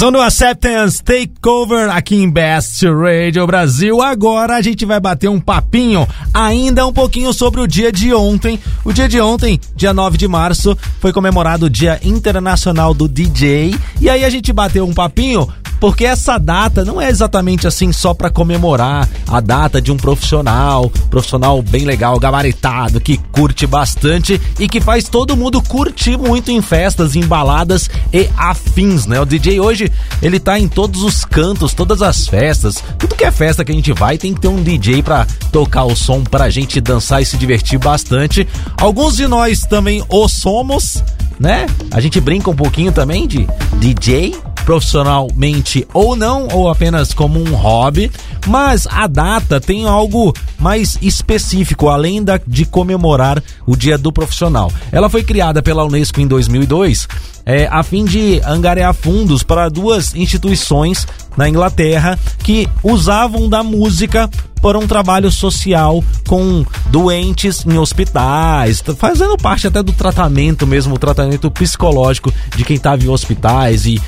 Som do Acceptance Takeover aqui em Best Radio Brasil. Agora a gente vai bater um papinho ainda um pouquinho sobre o dia de ontem. O dia de ontem, dia 9 de março, foi comemorado o Dia Internacional do DJ. E aí a gente bateu um papinho porque essa data não é exatamente assim só para comemorar a data de um profissional, profissional bem legal, gabaritado, que curte bastante e que faz todo mundo curtir muito em festas, em baladas e afins, né? O DJ hoje, ele tá em todos os cantos, todas as festas, tudo que é festa que a gente vai tem que ter um DJ para tocar o som pra gente dançar e se divertir bastante. Alguns de nós também o somos, né? A gente brinca um pouquinho também de DJ, profissionalmente ou não, ou apenas como um hobby, mas a data tem algo mais específico, além da, de comemorar o Dia do Profissional. Ela foi criada pela Unesco em 2002 é, a fim de angariar fundos para duas instituições na Inglaterra que usavam da música para um trabalho social com doentes em hospitais, fazendo parte até do tratamento mesmo, o tratamento psicológico de quem estava em hospitais e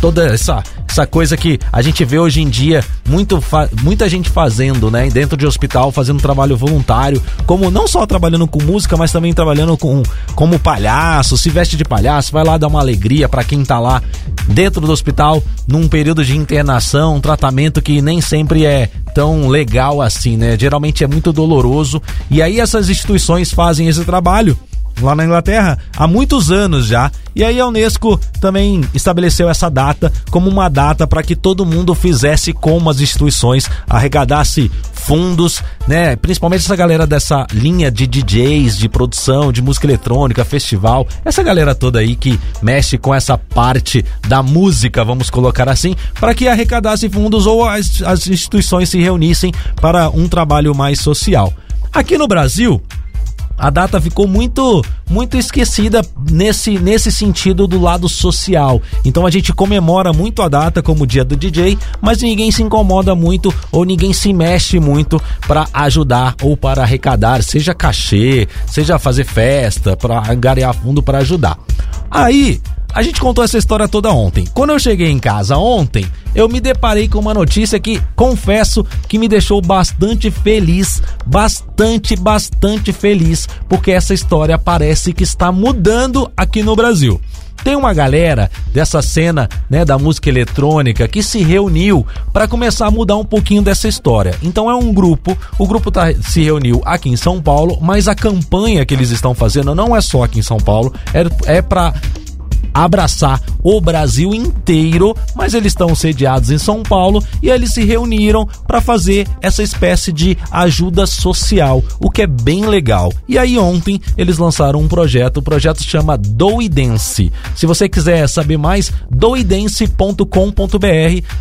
toda essa, essa coisa que a gente vê hoje em dia muito muita gente fazendo, né, dentro de hospital, fazendo trabalho voluntário, como não só trabalhando com música, mas também trabalhando com como palhaço, se veste de palhaço, vai lá dar uma alegria para quem tá lá dentro do hospital num período de internação, um tratamento que nem sempre é tão legal assim, né? Geralmente é muito doloroso. E aí essas instituições fazem esse trabalho lá na Inglaterra há muitos anos já. E aí a Unesco também estabeleceu essa data como uma data para que todo mundo fizesse como as instituições, arrecadasse fundos, né? Principalmente essa galera dessa linha de DJs, de produção, de música eletrônica, festival, essa galera toda aí que mexe com essa parte da música, vamos colocar assim, para que arrecadasse fundos ou as, as instituições se reunissem para um trabalho mais social. Aqui no Brasil, a data ficou muito muito esquecida nesse, nesse sentido do lado social. Então a gente comemora muito a data como o dia do DJ, mas ninguém se incomoda muito ou ninguém se mexe muito para ajudar ou para arrecadar, seja cachê, seja fazer festa, para angariar fundo para ajudar. Aí a gente contou essa história toda ontem. Quando eu cheguei em casa ontem, eu me deparei com uma notícia que, confesso, que me deixou bastante feliz, bastante, bastante feliz, porque essa história parece que está mudando aqui no Brasil. Tem uma galera dessa cena, né, da música eletrônica que se reuniu para começar a mudar um pouquinho dessa história. Então é um grupo, o grupo tá, se reuniu aqui em São Paulo, mas a campanha que eles estão fazendo não é só aqui em São Paulo, é, é para abraçar o Brasil inteiro, mas eles estão sediados em São Paulo e eles se reuniram para fazer essa espécie de ajuda social, o que é bem legal. E aí ontem eles lançaram um projeto, o projeto se chama Doidense. Se você quiser saber mais, doidense.com.br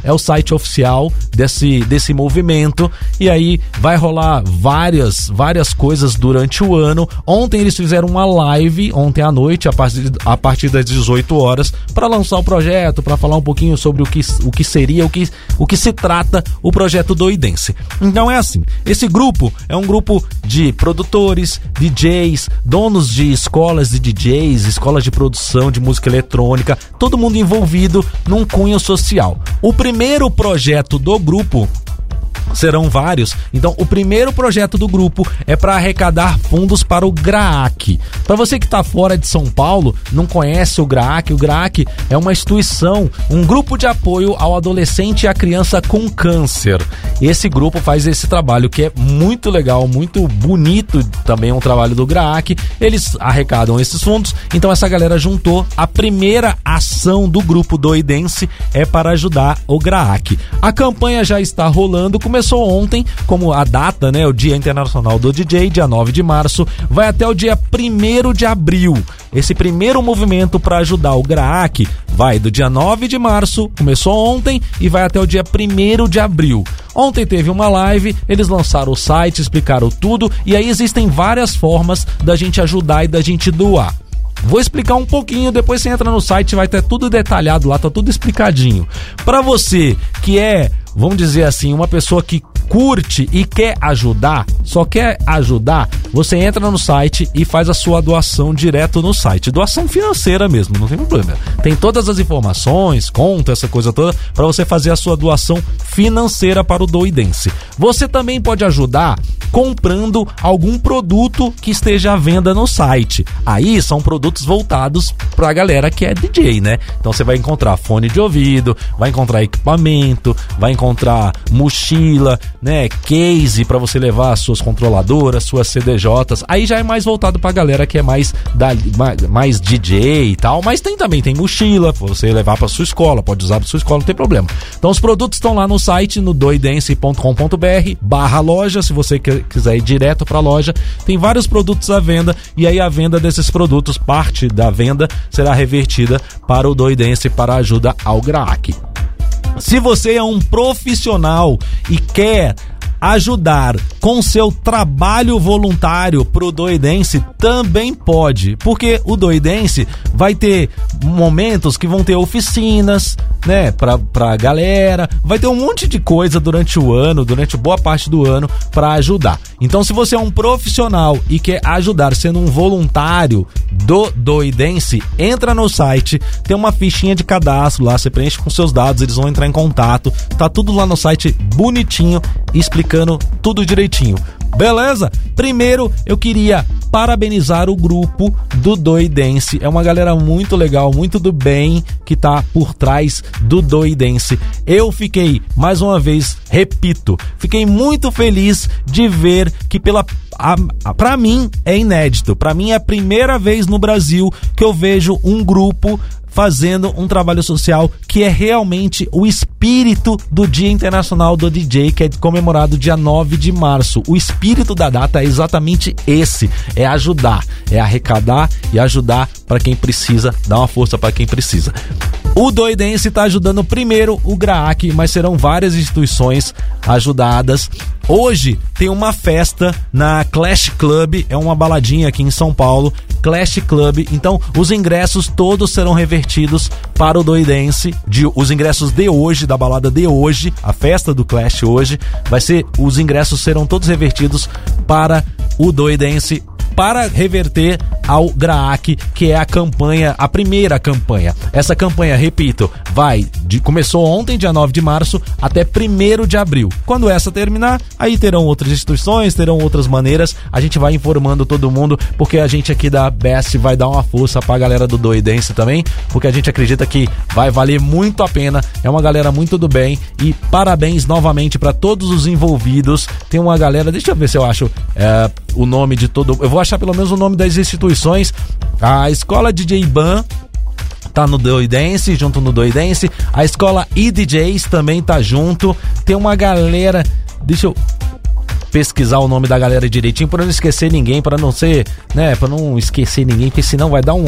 é o site oficial desse, desse movimento e aí vai rolar várias várias coisas durante o ano. Ontem eles fizeram uma live ontem à noite a partir, a partir das 18 18 horas para lançar o projeto, para falar um pouquinho sobre o que, o que seria, o que, o que se trata o projeto Doidense. Então é assim, esse grupo é um grupo de produtores, DJs, donos de escolas de DJs, escolas de produção de música eletrônica, todo mundo envolvido num cunho social. O primeiro projeto do grupo serão vários. Então, o primeiro projeto do grupo é para arrecadar fundos para o GRAAC. Para você que está fora de São Paulo, não conhece o GRAAC, o GRAAC é uma instituição, um grupo de apoio ao adolescente e à criança com câncer. Esse grupo faz esse trabalho que é muito legal, muito bonito também é um trabalho do GRAAC. Eles arrecadam esses fundos, então essa galera juntou. A primeira ação do grupo doidense é para ajudar o GRAAC. A campanha já está rolando, começou começou ontem, como a data, né? O Dia Internacional do DJ, dia 9 de março, vai até o dia 1 de abril. Esse primeiro movimento para ajudar o GRAAC vai do dia 9 de março, começou ontem, e vai até o dia 1 de abril. Ontem teve uma live, eles lançaram o site, explicaram tudo, e aí existem várias formas da gente ajudar e da gente doar. Vou explicar um pouquinho, depois você entra no site, vai ter tudo detalhado lá, tá tudo explicadinho. Para você que é vamos dizer assim, uma pessoa que curte e quer ajudar, só quer ajudar, você entra no site e faz a sua doação direto no site. Doação financeira mesmo, não tem problema. Tem todas as informações, conta, essa coisa toda, para você fazer a sua doação financeira para o Doidense. Você também pode ajudar comprando algum produto que esteja à venda no site. Aí são produtos voltados para a galera que é DJ, né? Então você vai encontrar fone de ouvido, vai encontrar equipamento, vai encontrar mochila, né, case para você levar suas controladoras, suas CDJs. Aí já é mais voltado para a galera que é mais da mais, DJ e tal, mas tem também tem mochila você levar para sua escola, pode usar para sua escola, não tem problema. Então os produtos estão lá no site no doidense.com.br/barra loja, se você quiser ir direto para a loja, tem vários produtos à venda e aí a venda desses produtos, parte da venda será revertida para o Doidense para ajuda ao GRAAC. Se você é um profissional e quer ajudar com seu trabalho voluntário pro Doidense também pode, porque o Doidense vai ter momentos que vão ter oficinas, né, pra, pra galera, vai ter um monte de coisa durante o ano, durante boa parte do ano para ajudar. Então se você é um profissional e quer ajudar sendo um voluntário do Doidense, entra no site, tem uma fichinha de cadastro lá, você preenche com seus dados, eles vão entrar em contato, tá tudo lá no site bonitinho, explicando explicando tudo direitinho. Beleza? Primeiro, eu queria parabenizar o grupo do Doidense. É uma galera muito legal, muito do bem que tá por trás do Doidense. Eu fiquei, mais uma vez, repito, fiquei muito feliz de ver que pela para mim é inédito. Para mim é a primeira vez no Brasil que eu vejo um grupo fazendo um trabalho social que é realmente o espírito do Dia Internacional do DJ, que é comemorado dia 9 de março. O espírito da data é exatamente esse: é ajudar, é arrecadar e ajudar para quem precisa, dar uma força para quem precisa. O Doidense está ajudando primeiro o GRAAC, mas serão várias instituições ajudadas. Hoje tem uma festa na Clash Club, é uma baladinha aqui em São Paulo, Clash Club. Então, os ingressos todos serão revertidos para o Doidense. De, os ingressos de hoje, da balada de hoje, a festa do Clash hoje, vai ser. Os ingressos serão todos revertidos para o Doidense para reverter ao GRAAC, que é a campanha, a primeira campanha. Essa campanha, repito, vai de começou ontem, dia 9 de março, até 1 de abril. Quando essa terminar, aí terão outras instituições, terão outras maneiras. A gente vai informando todo mundo, porque a gente aqui da Best vai dar uma força pra galera do Doidense também, porque a gente acredita que vai valer muito a pena. É uma galera muito do bem e parabéns novamente para todos os envolvidos. Tem uma galera, deixa eu ver se eu acho é, o nome de todo. Eu vou achar pelo menos o nome das instituições. A Escola DJ Ban tá no Doidense, junto no Doidense. A escola IDJs também tá junto. Tem uma galera. Deixa eu pesquisar o nome da galera direitinho para não esquecer ninguém, para não ser, né, para não esquecer ninguém, porque senão vai dar um,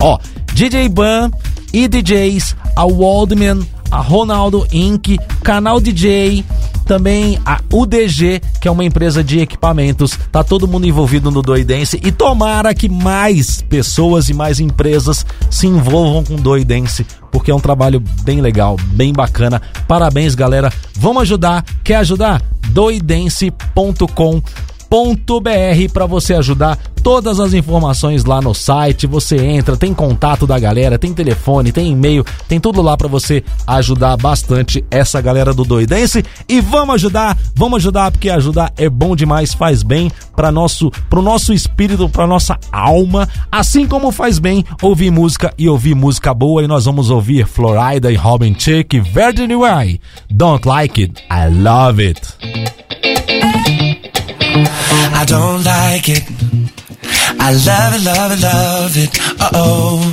ó, DJ Ban, EDJs, a Waldman, a Ronaldo Inc, Canal DJ, também a UDG, que é uma empresa de equipamentos. Tá todo mundo envolvido no Doidense e tomara que mais pessoas e mais empresas se envolvam com Doidense, porque é um trabalho bem legal, bem bacana. Parabéns, galera. Vamos ajudar? Quer ajudar? doidense.com br para você ajudar. Todas as informações lá no site, você entra, tem contato da galera, tem telefone, tem e-mail, tem tudo lá para você ajudar bastante essa galera do Doidense. E vamos ajudar, vamos ajudar porque ajudar é bom demais, faz bem para nosso pro nosso espírito, para nossa alma, assim como faz bem ouvir música e ouvir música boa e nós vamos ouvir Florida e Robin Chick, Virgin Way. Don't like it, I love it. I don't like it. I love it, love it, love it. Uh oh.